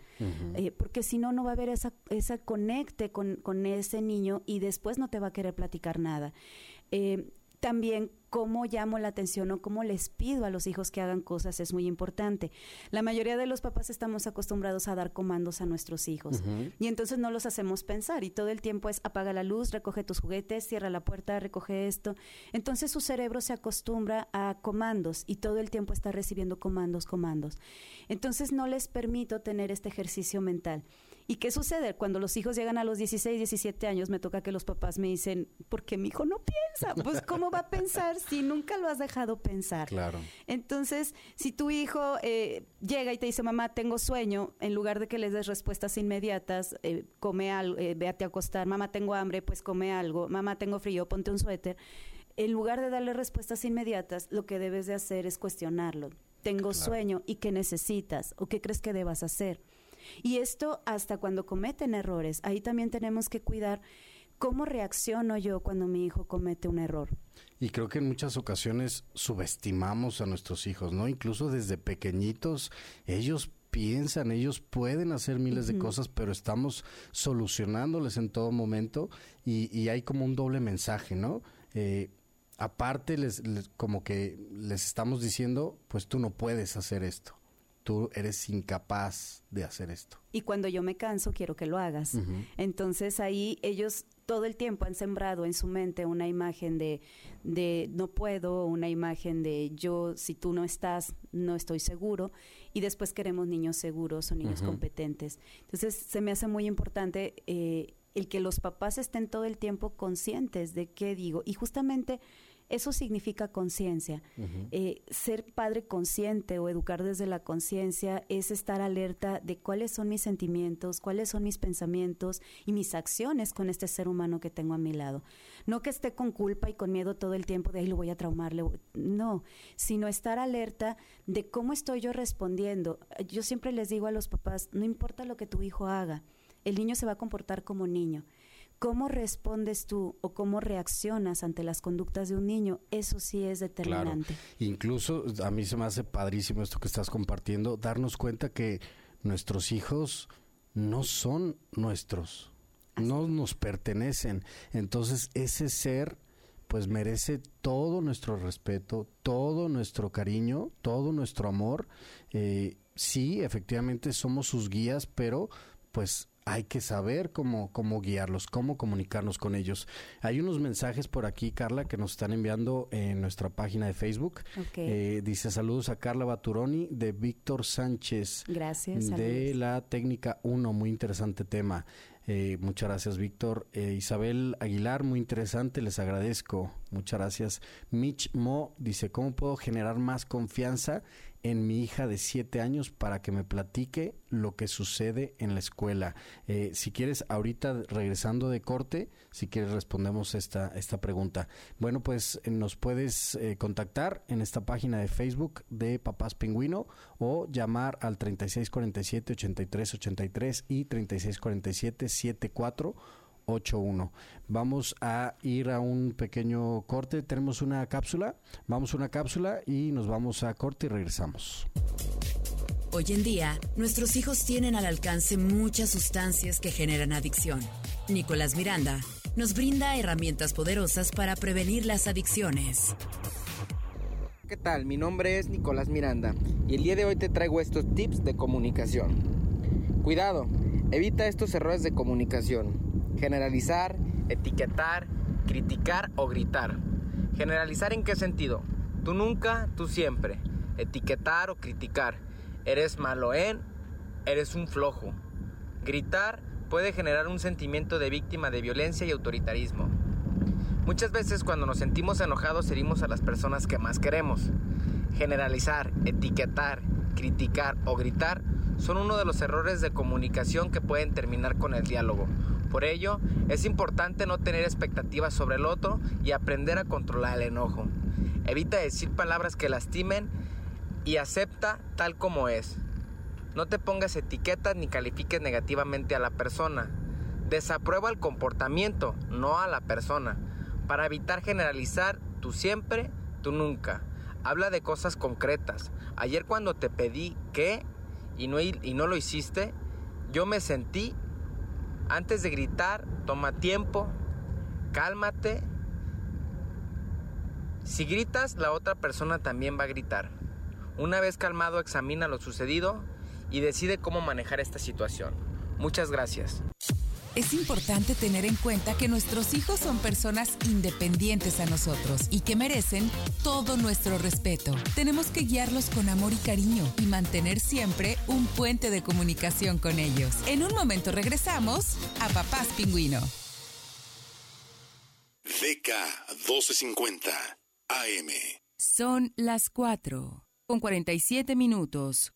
Eh, porque si no, no va a haber esa, esa conecte con, con, ese niño y después no te va a querer platicar nada. Eh, también cómo llamo la atención o cómo les pido a los hijos que hagan cosas es muy importante. La mayoría de los papás estamos acostumbrados a dar comandos a nuestros hijos y entonces no los hacemos pensar y todo el tiempo es apaga la luz, recoge tus juguetes, cierra la puerta, recoge esto. Entonces su cerebro se acostumbra a comandos y todo el tiempo está recibiendo comandos, comandos. Entonces no les permito tener este ejercicio mental. ¿Y qué sucede? Cuando los hijos llegan a los 16, 17 años, me toca que los papás me dicen, ¿por qué mi hijo no piensa? Pues, ¿cómo va a pensar si nunca lo has dejado pensar? Claro. Entonces, si tu hijo eh, llega y te dice, mamá, tengo sueño, en lugar de que les des respuestas inmediatas, eh, come algo, eh, véate a acostar, mamá, tengo hambre, pues come algo, mamá, tengo frío, ponte un suéter. En lugar de darle respuestas inmediatas, lo que debes de hacer es cuestionarlo. Tengo sueño y qué necesitas o qué crees que debas hacer. Y esto hasta cuando cometen errores. Ahí también tenemos que cuidar cómo reacciono yo cuando mi hijo comete un error. Y creo que en muchas ocasiones subestimamos a nuestros hijos, ¿no? Incluso desde pequeñitos, ellos piensan, ellos pueden hacer miles de cosas, pero estamos solucionándoles en todo momento y, y hay como un doble mensaje, ¿no? Eh, aparte, les, como que les estamos diciendo, pues tú no puedes hacer esto, tú eres incapaz de hacer esto. Y cuando yo me canso, quiero que lo hagas. Entonces ahí ellos todo el tiempo han sembrado en su mente una imagen de, de no puedo, una imagen de yo, si tú no estás, no estoy seguro, y después queremos niños seguros o niños competentes. Entonces se me hace muy importante eh, el que los papás estén todo el tiempo conscientes de qué digo, y justamente eso significa conciencia. Eh, ser padre consciente o educar desde la conciencia es estar alerta de cuáles son mis sentimientos, cuáles son mis pensamientos y mis acciones con este ser humano que tengo a mi lado. No que esté con culpa y con miedo todo el tiempo de ahí lo voy a traumarle. No, sino estar alerta de cómo estoy yo respondiendo. Yo siempre les digo a los papás, no importa lo que tu hijo haga, el niño se va a comportar como niño. ¿Cómo respondes tú o cómo reaccionas ante las conductas de un niño? Eso sí es determinante. Incluso a mí se me hace padrísimo esto que estás compartiendo, darnos cuenta que nuestros hijos no son nuestros, no nos pertenecen. Entonces ese ser pues merece todo nuestro respeto, todo nuestro cariño, todo nuestro amor. Eh, sí, efectivamente somos sus guías, pero pues hay que saber cómo, cómo guiarlos, cómo comunicarnos con ellos. Hay unos mensajes por aquí, Carla, que nos están enviando en nuestra página de Facebook. Eh, dice saludos a Carla Baturoni de Víctor Sánchez. Gracias. De la técnica 1, muy interesante tema. Eh, muchas gracias, Víctor. Eh, Isabel Aguilar, muy interesante, les agradezco. Muchas gracias. Mitch Mo dice, ¿cómo puedo generar más confianza en mi hija de siete años para que me platique lo que sucede en la escuela. Eh, si quieres, ahorita regresando de corte, si quieres respondemos esta, esta pregunta. Bueno, pues eh, nos puedes eh, contactar en esta página de Facebook de Papás Pingüino o llamar al 3647-8383 y 3647-74 81. Vamos a ir a un pequeño corte. Tenemos una cápsula. Vamos a una cápsula y nos vamos a corte y regresamos. Hoy en día, nuestros hijos tienen al alcance muchas sustancias que generan adicción. Nicolás Miranda nos brinda herramientas poderosas para prevenir las adicciones. ¿Qué tal? Mi nombre es Nicolás Miranda y el día de hoy te traigo estos tips de comunicación. Cuidado, evita estos errores de comunicación Generalizar, etiquetar, criticar o gritar. Generalizar en qué sentido? Tú nunca, tú siempre. Etiquetar o criticar. Eres malo en, eres un flojo. Gritar puede generar un sentimiento de víctima de violencia y autoritarismo. Muchas veces cuando nos sentimos enojados herimos a las personas que más queremos. Generalizar, etiquetar, criticar o gritar son uno de los errores de comunicación que pueden terminar con el diálogo por ello, es importante no tener expectativas sobre el otro y aprender a controlar el enojo. Evita decir palabras que lastimen y acepta tal como es. No te pongas etiquetas ni califiques negativamente a la persona. Desaprueba el comportamiento, no a la persona. Para evitar generalizar, tú siempre, tú nunca. Habla de cosas concretas. Ayer cuando te pedí que y no, y no lo hiciste, yo me sentí antes de gritar, toma tiempo, cálmate. Si gritas, la otra persona también va a gritar. Una vez calmado, examina lo sucedido y decide cómo manejar esta situación. Muchas gracias. Es importante tener en cuenta que nuestros hijos son personas independientes a nosotros y que merecen todo nuestro respeto. Tenemos que guiarlos con amor y cariño y mantener siempre un puente de comunicación con ellos. En un momento regresamos a Papás Pingüino. DK 1250 AM. Son las 4 con 47 minutos.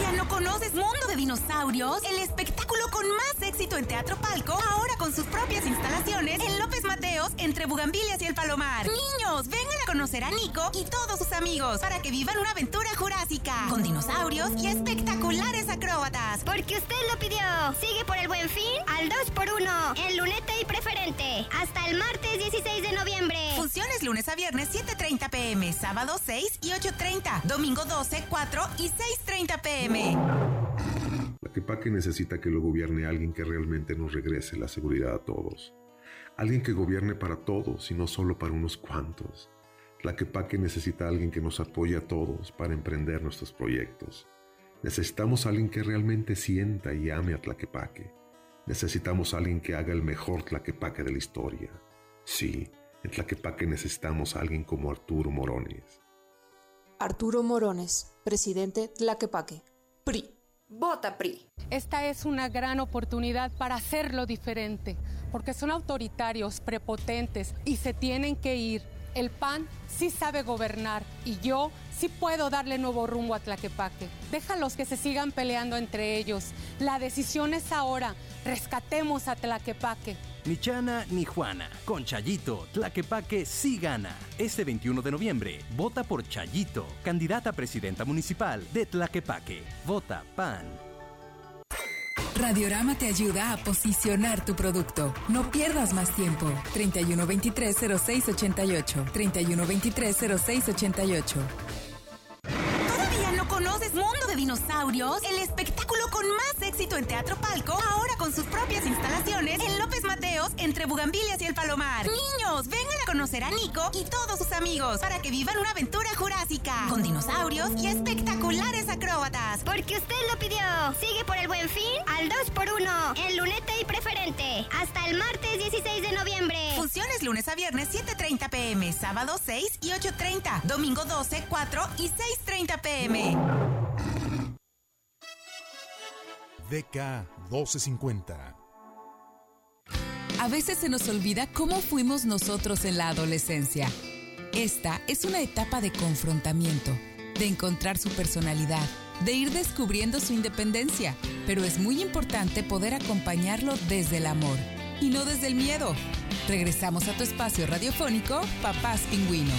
¿Todavía no conoces Mundo de Dinosaurios? El espectáculo con más éxito en Teatro Palco, ahora con sus propias instalaciones en López Mateos, entre Bugambilias y el Palomar. Niños, vengan a conocer a Nico y todos sus amigos para que vivan una aventura jurásica con dinosaurios y espectaculares acróbatas. Porque usted lo pidió. Sigue por el buen fin al 2x1 en lunete y preferente. Hasta el martes 16 de noviembre. Funciones lunes a viernes 7.30 pm, sábado 6 y 8.30, domingo 12, 4 y 6.30 pm. Tlaquepaque necesita que lo gobierne alguien que realmente nos regrese la seguridad a todos. Alguien que gobierne para todos y no solo para unos cuantos. Tlaquepaque necesita alguien que nos apoye a todos para emprender nuestros proyectos. Necesitamos alguien que realmente sienta y ame a Tlaquepaque. Necesitamos alguien que haga el mejor Tlaquepaque de la historia. Sí, en Tlaquepaque necesitamos a alguien como Arturo Morones. Arturo Morones, presidente Tlaquepaque. PRI. Vota PRI. Esta es una gran oportunidad para hacerlo diferente, porque son autoritarios, prepotentes y se tienen que ir. El PAN sí sabe gobernar y yo sí puedo darle nuevo rumbo a Tlaquepaque. Déjalos que se sigan peleando entre ellos. La decisión es ahora. Rescatemos a Tlaquepaque. Ni Chana ni Juana. Con Chayito, Tlaquepaque sí gana. Este 21 de noviembre, vota por Chayito, candidata a presidenta municipal de Tlaquepaque. Vota PAN. Radiorama te ayuda a posicionar tu producto. No pierdas más tiempo. 3123-0688. 3123-0688. ¿Todavía conoces Mundo de Dinosaurios? El espectáculo con más éxito en Teatro Palco, ahora con sus propias instalaciones en López Mateos, entre Bugambilias y el Palomar. Niños, vengan a conocer a Nico y todos sus amigos para que vivan una aventura jurásica con dinosaurios y espectaculares acróbatas. Porque usted lo pidió. Sigue por el buen fin al 2x1 en lunete y preferente. Hasta el martes 16 de noviembre. Funciones lunes a viernes 7.30 pm, sábado 6 y 8.30, domingo 12, 4 y 6.30 pm. DK 1250. A veces se nos olvida cómo fuimos nosotros en la adolescencia. Esta es una etapa de confrontamiento, de encontrar su personalidad, de ir descubriendo su independencia, pero es muy importante poder acompañarlo desde el amor y no desde el miedo. Regresamos a tu espacio radiofónico, Papás Pingüino.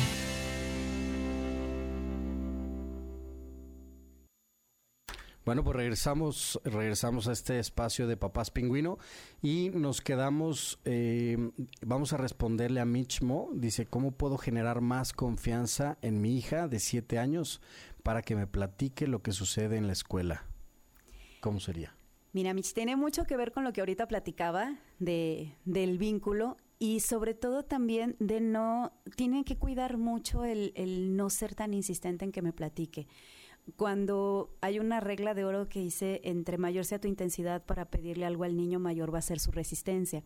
Bueno, pues regresamos, regresamos a este espacio de Papás Pingüino y nos quedamos, eh, vamos a responderle a Michmo, dice, ¿cómo puedo generar más confianza en mi hija de siete años para que me platique lo que sucede en la escuela? ¿Cómo sería? Mira, Mitch, tiene mucho que ver con lo que ahorita platicaba de, del vínculo y sobre todo también de no, tienen que cuidar mucho el, el no ser tan insistente en que me platique cuando hay una regla de oro que dice, entre mayor sea tu intensidad para pedirle algo al niño, mayor va a ser su resistencia.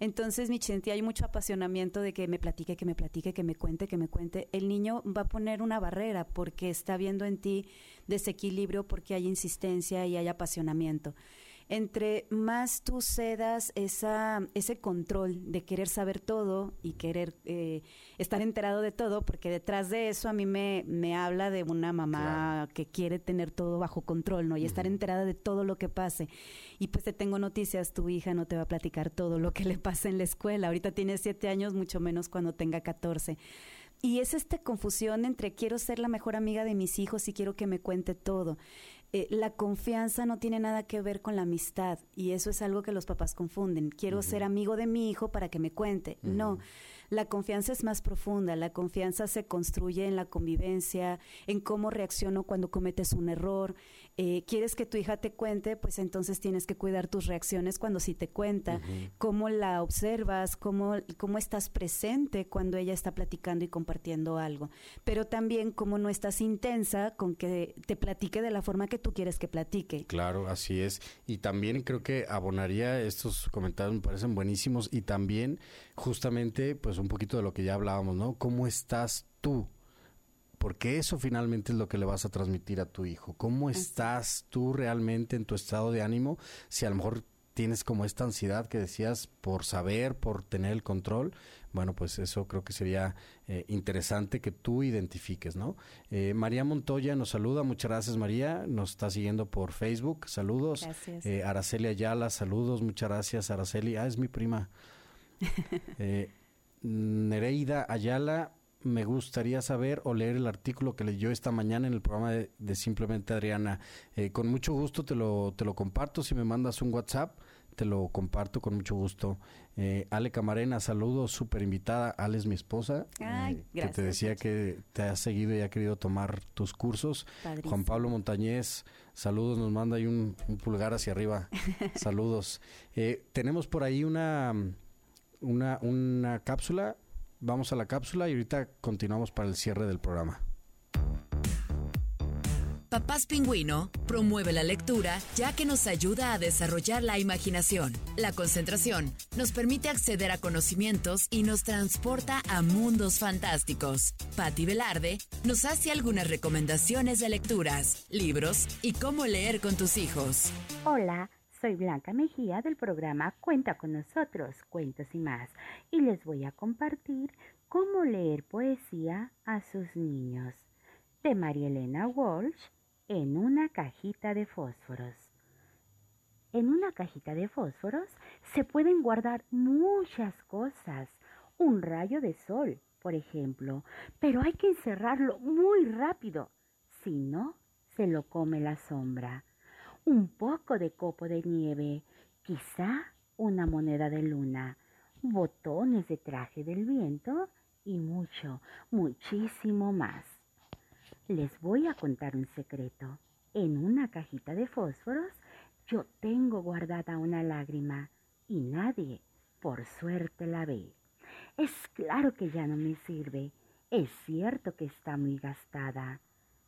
Entonces, mi sentí hay mucho apasionamiento de que me platique, que me platique, que me cuente, que me cuente. El niño va a poner una barrera porque está viendo en ti desequilibrio, porque hay insistencia y hay apasionamiento entre más tú cedas esa, ese control de querer saber todo y querer eh, estar enterado de todo, porque detrás de eso a mí me, me habla de una mamá que quiere tener todo bajo control, ¿no? Y estar enterada de todo lo que pase. Y pues te tengo noticias, tu hija no te va a platicar todo lo que le pasa en la escuela. Ahorita tiene siete años, mucho menos cuando tenga catorce. Y es esta confusión entre quiero ser la mejor amiga de mis hijos y quiero que me cuente todo. Eh, la confianza no tiene nada que ver con la amistad y eso es algo que los papás confunden. Quiero ser amigo de mi hijo para que me cuente. No, la confianza es más profunda. La confianza se construye en la convivencia, en cómo reacciono cuando cometes un error. Eh, ¿Quieres que tu hija te cuente? Pues entonces tienes que cuidar tus reacciones cuando sí te cuenta. Cómo la observas, cómo, cómo estás presente cuando ella está platicando y compartiendo algo. Pero también cómo no estás intensa con que te platique de la forma que tú quieres que platique. Claro, así es. Y también creo que abonaría estos comentarios, me parecen buenísimos. Y también, justamente, pues un poquito de lo que ya hablábamos, ¿no? ¿Cómo estás tú? Porque eso finalmente es lo que le vas a transmitir a tu hijo. ¿Cómo estás tú realmente en tu estado de ánimo? Si a lo mejor tienes como esta ansiedad que decías por saber, por tener el control, bueno, pues eso creo que sería eh, interesante que tú identifiques, ¿no? Eh, María Montoya nos saluda, muchas gracias María, nos está siguiendo por Facebook, saludos. Gracias. Eh, Araceli Ayala, saludos, muchas gracias Araceli, ah, es mi prima. Nereida Ayala, me gustaría saber o leer el artículo que leyó esta mañana en el programa de, Simplemente Adriana. Eh, con mucho gusto te lo, te lo comparto. Si me mandas un WhatsApp, te lo comparto con mucho gusto. Eh, Ale Camarena, saludos, súper invitada. Ale es mi esposa, Ay, eh, que te decía que te ha seguido y ha querido tomar tus cursos. Juan Pablo Montañez, saludos, nos manda ahí un, pulgar hacia arriba. saludos. Eh, tenemos por ahí una, una, una cápsula Vamos a la cápsula y ahorita continuamos para el cierre del programa. Papás Pingüino promueve la lectura ya que nos ayuda a desarrollar la imaginación. La concentración nos permite acceder a conocimientos y nos transporta a mundos fantásticos. Patti Velarde nos hace algunas recomendaciones de lecturas, libros y cómo leer con tus hijos. Hola. Soy Blanca Mejía del programa Cuenta con nosotros, Cuentos y más, y les voy a compartir cómo leer poesía a sus niños. De María Elena Walsh en una cajita de fósforos. En una cajita de fósforos se pueden guardar muchas cosas. Un rayo de sol, por ejemplo, pero hay que encerrarlo muy rápido, si no, se lo come la sombra un poco de copo de nieve, quizá una moneda de luna, botones de traje del viento y mucho, muchísimo más. Les voy a contar un secreto. En una cajita de fósforos yo tengo guardada una lágrima y nadie, por suerte, la ve. Es claro que ya no me sirve. Es cierto que está muy gastada.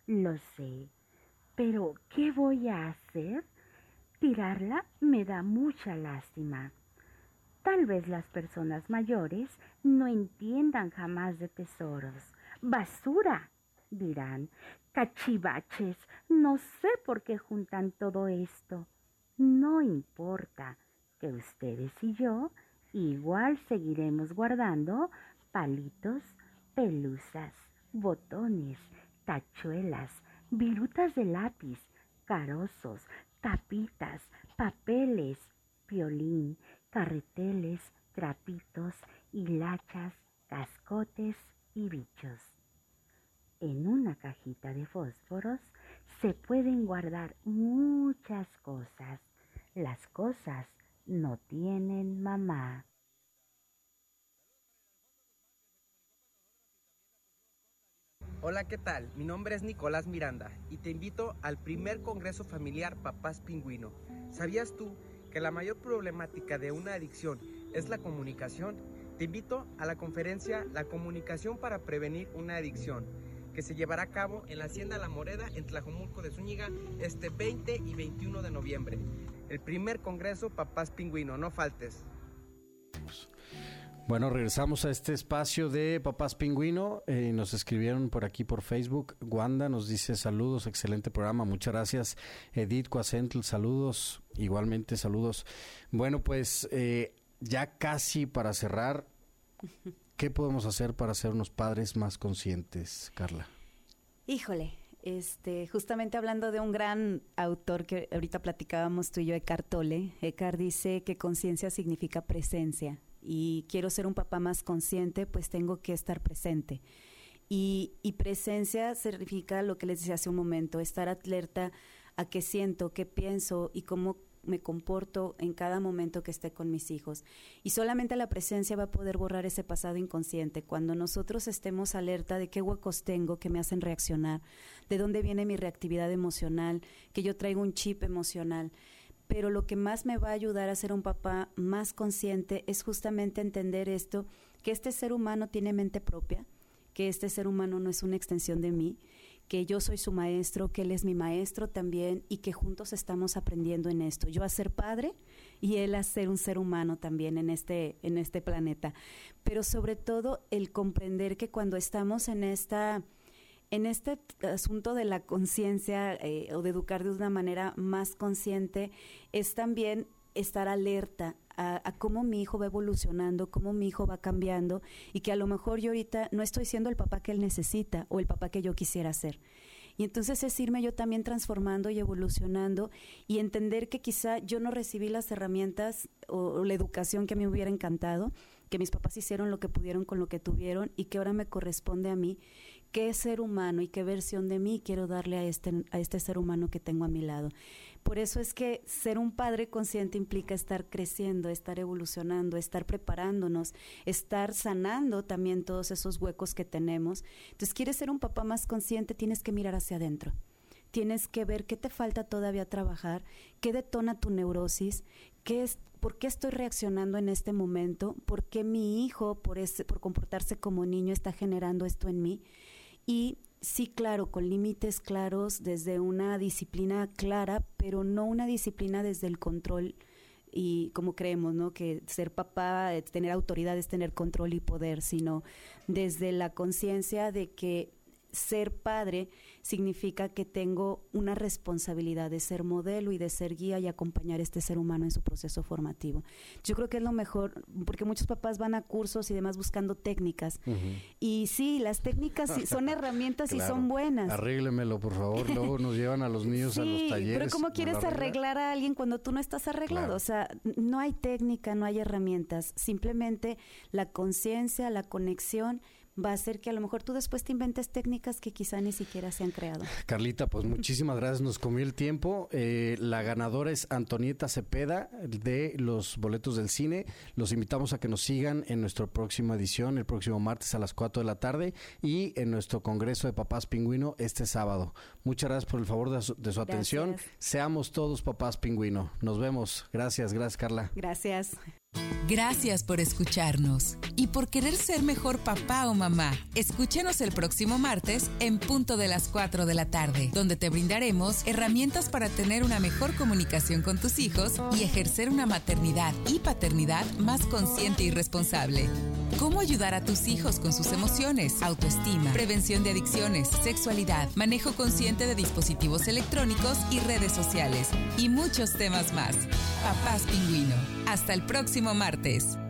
Lo sé. Pero, ¿qué voy a hacer? Tirarla me da mucha lástima. Tal vez las personas mayores no entiendan jamás de tesoros. Basura, dirán. Cachivaches, no sé por qué juntan todo esto. No importa que ustedes y yo igual seguiremos guardando palitos, pelusas, botones, tachuelas, virutas de lápiz, carozos, tapitas, papeles, violín, carreteles, trapitos, hilachas, cascotes y bichos. En una cajita de fósforos se pueden guardar muchas cosas. Las cosas no tienen mamá. Hola, ¿qué tal? Mi nombre es Nicolás Miranda y te invito al primer Congreso Familiar Papás Pingüino. ¿Sabías tú que la mayor problemática de una adicción es la comunicación? Te invito a la conferencia La comunicación para prevenir una adicción, que se llevará a cabo en la Hacienda La Moreda en Tlajomulco de Zúñiga este 20 y 21 de noviembre. El primer Congreso Papás Pingüino, no faltes. Bueno, regresamos a este espacio de Papás Pingüino. Eh, nos escribieron por aquí por Facebook. Wanda nos dice saludos, excelente programa, muchas gracias. Edith Cuacentl, saludos, igualmente saludos. Bueno, pues eh, ya casi para cerrar, ¿qué podemos hacer para ser unos padres más conscientes, Carla? Híjole, este, justamente hablando de un gran autor que ahorita platicábamos tú y yo, Eckhart Tolle, Eckhart dice que conciencia significa presencia y quiero ser un papá más consciente, pues tengo que estar presente. Y, presencia significa lo que les decía hace un momento, estar alerta a qué siento, qué pienso y cómo me comporto en cada momento que esté con mis hijos. Y solamente la presencia va a poder borrar ese pasado inconsciente. Cuando nosotros estemos alerta de qué huecos tengo que me hacen reaccionar, de dónde viene mi reactividad emocional, que yo traigo un chip emocional pero lo que más me va a ayudar a ser un papá más consciente es justamente entender esto, que este ser humano tiene mente propia, que este ser humano no es una extensión de mí, que yo soy su maestro, que él es mi maestro también y que juntos estamos aprendiendo en esto. Yo a ser padre y él a ser un ser humano también en este en este planeta. Pero sobre todo el comprender que cuando estamos en esta en este asunto de la conciencia eh, o de educar de una manera más consciente es también estar alerta a, cómo mi hijo va evolucionando, cómo mi hijo va cambiando y que a lo mejor yo ahorita no estoy siendo el papá que él necesita o el papá que yo quisiera ser. Y entonces es irme yo también transformando y evolucionando y entender que quizá yo no recibí las herramientas o, la educación que a mí me hubiera encantado que mis papás hicieron lo que pudieron con lo que tuvieron y que ahora me corresponde a mí qué ser humano y qué versión de mí quiero darle a este, a este ser humano que tengo a mi lado. Por eso es que ser un padre consciente implica estar creciendo, estar evolucionando, estar preparándonos, estar sanando también todos esos huecos que tenemos. Entonces, quieres ser un papá más consciente, tienes que mirar hacia adentro. Tienes que ver qué te falta todavía trabajar, qué detona tu neurosis, qué es, por qué estoy reaccionando en este momento, por qué mi hijo, por, ese, por comportarse como niño, está generando esto en mí. Y sí, claro, con límites claros, desde una disciplina clara, pero no una disciplina desde el control y como creemos, ¿no? Que ser papá, tener autoridad es tener control y poder, sino desde la conciencia de que ser padre significa que tengo una responsabilidad de ser modelo y de ser guía y acompañar a este ser humano en su proceso formativo. Yo creo que es lo mejor, porque muchos papás van a cursos y demás buscando técnicas. Y sí, las técnicas son herramientas y son buenas. Arréglemelo, por favor. Luego nos llevan a los niños a los talleres. Pero ¿cómo quieres arreglar a alguien cuando tú no estás arreglado? O sea, no hay técnica, no hay herramientas. Simplemente la conciencia, la conexión va a ser que a lo mejor tú después te inventes técnicas que quizá ni siquiera se han creado. Carlita, pues muchísimas gracias, nos comió el tiempo. Eh, la ganadora es Antonieta Cepeda de los boletos del cine. Los invitamos a que nos sigan en nuestra próxima edición, el próximo martes a las 4 de la tarde y en nuestro Congreso de Papás Pingüino este sábado. Muchas gracias por el favor de su, atención. Seamos todos papás pingüino. Nos vemos. Gracias, gracias Carla. Gracias. Gracias por escucharnos y por querer ser mejor papá o mamá. Escúchenos el próximo martes en punto de las 4 de la tarde, donde te brindaremos herramientas para tener una mejor comunicación con tus hijos y ejercer una maternidad y paternidad más consciente y responsable. Cómo ayudar a tus hijos con sus emociones, autoestima, prevención de adicciones, sexualidad, manejo consciente de dispositivos electrónicos y redes sociales y muchos temas más. Papás Pingüino. Hasta el próximo martes.